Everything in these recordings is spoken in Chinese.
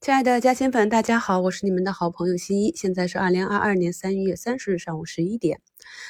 亲爱的嘉兴粉，大家好，我是你们的好朋友新一。现在是二零二二年三月三十日上午十一点。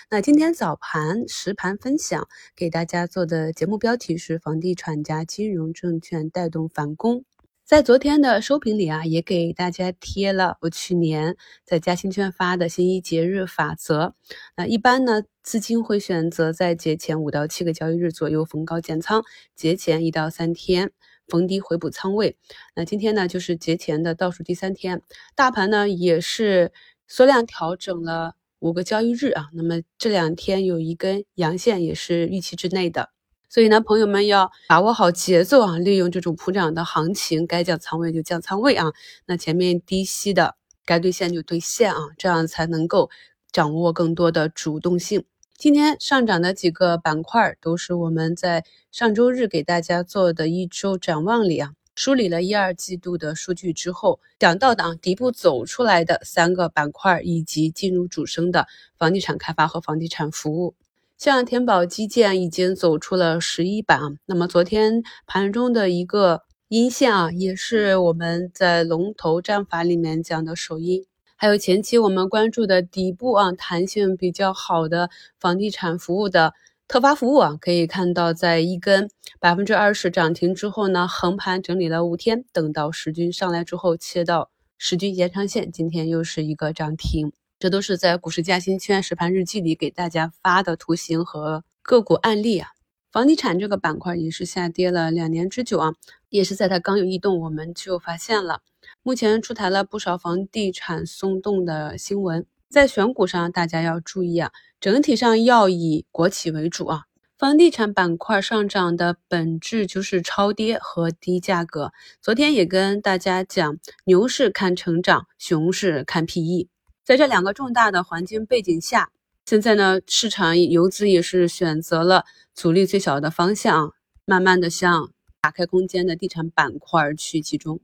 那今天早盘实盘分享给大家做的节目标题是“房地产加金融证券带动反攻”。在昨天的收评里啊，也给大家贴了我去年在嘉兴圈发的新一节日法则。那一般呢，资金会选择在节前五到七个交易日左右逢高减仓，节前一到三天。逢低回补仓位，那今天呢就是节前的倒数第三天，大盘呢也是缩量调整了五个交易日啊，那么这两天有一根阳线也是预期之内的，所以呢朋友们要把握好节奏啊，利用这种普涨的行情，该降仓位就降仓位啊，那前面低吸的该兑现就兑现啊，这样才能够掌握更多的主动性。今天上涨的几个板块，都是我们在上周日给大家做的一周展望里啊，梳理了一二季度的数据之后，讲到的啊底部走出来的三个板块，以及进入主升的房地产开发和房地产服务，像天宝基建已经走出了十一板啊，那么昨天盘中的一个阴线啊，也是我们在龙头战法里面讲的首阴。还有前期我们关注的底部啊，弹性比较好的房地产服务的特发服务啊，可以看到在一根百分之二十涨停之后呢，横盘整理了五天，等到十均上来之后切到十均延长线，今天又是一个涨停。这都是在股市加薪圈实盘日记里给大家发的图形和个股案例啊。房地产这个板块也是下跌了两年之久啊，也是在它刚有异动，我们就发现了。目前出台了不少房地产松动的新闻，在选股上大家要注意啊，整体上要以国企为主啊。房地产板块上涨的本质就是超跌和低价格。昨天也跟大家讲，牛市看成长，熊市看 PE。在这两个重大的环境背景下，现在呢，市场游资也是选择了阻力最小的方向，慢慢的向打开空间的地产板块去集中。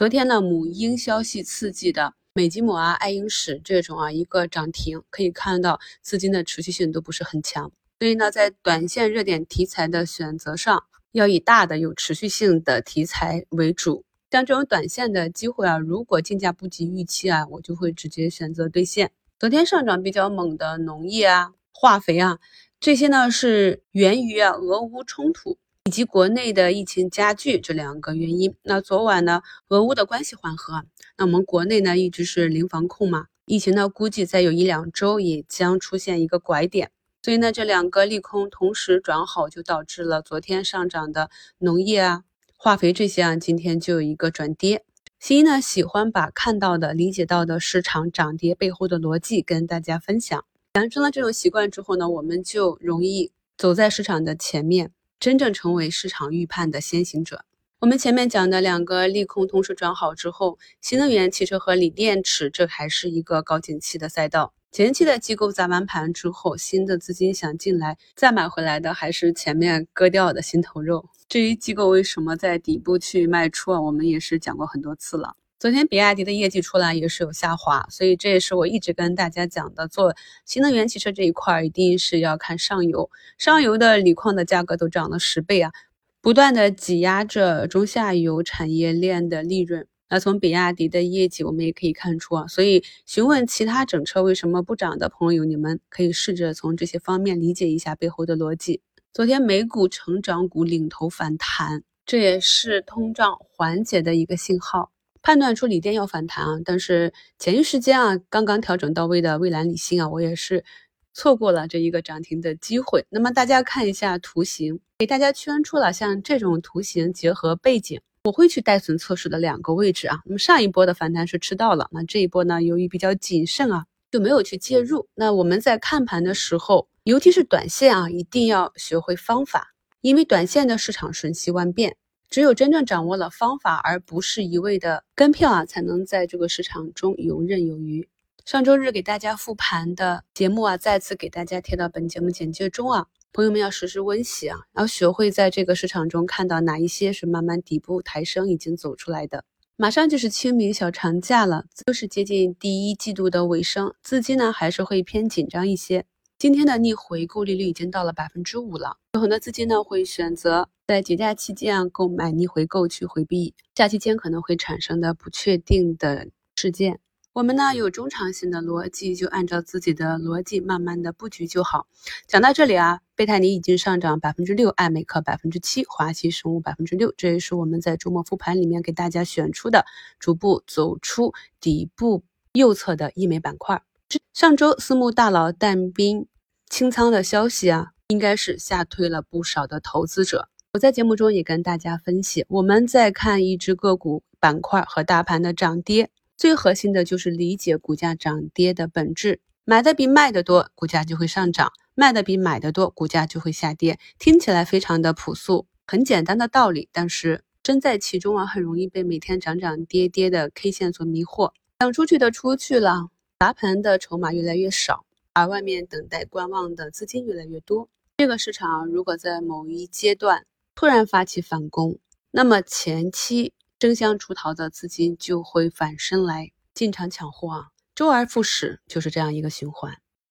昨天呢，母婴消息刺激的美吉姆啊、爱婴使这种啊一个涨停，可以看到资金的持续性都不是很强。所以呢，在短线热点题材的选择上，要以大的有持续性的题材为主。像这种短线的机会啊，如果竞价不及预期啊，我就会直接选择兑现。昨天上涨比较猛的农业啊、化肥啊，这些呢是源于啊俄乌冲突。以及国内的疫情加剧这两个原因，那昨晚呢，俄乌的关系缓和，那我们国内呢一直是零防控嘛，疫情呢估计再有一两周也将出现一个拐点，所以呢这两个利空同时转好，就导致了昨天上涨的农业啊、化肥这些啊，今天就有一个转跌。新一呢喜欢把看到的、理解到的市场涨跌背后的逻辑跟大家分享，养成了这种习惯之后呢，我们就容易走在市场的前面。真正成为市场预判的先行者。我们前面讲的两个利空同时转好之后，新能源汽车和锂电池，这还是一个高景气的赛道。前期的机构砸完盘之后，新的资金想进来再买回来的，还是前面割掉的心头肉。至于机构为什么在底部去卖出啊，我们也是讲过很多次了。昨天比亚迪的业绩出来也是有下滑，所以这也是我一直跟大家讲的，做新能源汽车这一块一定是要看上游，上游的锂矿的价格都涨了十倍啊，不断的挤压着中下游产业链的利润。那从比亚迪的业绩我们也可以看出啊，所以询问其他整车为什么不涨的朋友，你们可以试着从这些方面理解一下背后的逻辑。昨天美股成长股领头反弹，这也是通胀缓解的一个信号。判断出锂电要反弹啊，但是前一时间啊，刚刚调整到位的蔚蓝锂芯啊，我也是错过了这一个涨停的机会。那么大家看一下图形，给大家圈出了像这种图形结合背景，我会去带损测试的两个位置啊。那么上一波的反弹是吃到了，那这一波呢，由于比较谨慎啊，就没有去介入。那我们在看盘的时候，尤其是短线啊，一定要学会方法，因为短线的市场瞬息万变。只有真正掌握了方法，而不是一味的跟票啊，才能在这个市场中游刃有余。上周日给大家复盘的节目啊，再次给大家贴到本节目简介中啊，朋友们要时时温习啊，要学会在这个市场中看到哪一些是慢慢底部抬升已经走出来的。马上就是清明小长假了，都是接近第一季度的尾声，资金呢还是会偏紧张一些。今天的逆回购利率已经到了百分之五了，有很多资金呢会选择在节假期间购买逆回购去回避假期间可能会产生的不确定的事件。我们呢有中长线的逻辑，就按照自己的逻辑慢慢的布局就好。讲到这里啊，贝泰尼已经上涨百分之六，艾美克百分之七，华西生物百分之六，这也是我们在周末复盘里面给大家选出的，逐步走出底部右侧的医美板块。上周私募大佬但斌清仓的消息啊，应该是吓退了不少的投资者。我在节目中也跟大家分析，我们在看一只个股板块和大盘的涨跌。最核心的就是理解股价涨跌的本质，买的比卖的多，股价就会上涨；卖的比买的多，股价就会下跌。听起来非常的朴素，很简单的道理，但是身在其中啊，很容易被每天涨涨跌跌的 K 线所迷惑。想出去的出去了，砸盘的筹码越来越少，而外面等待观望的资金越来越多。这个市场如果在某一阶段突然发起反攻，那么前期。争相出逃的资金就会反身来进场抢货啊，周而复始，就是这样一个循环。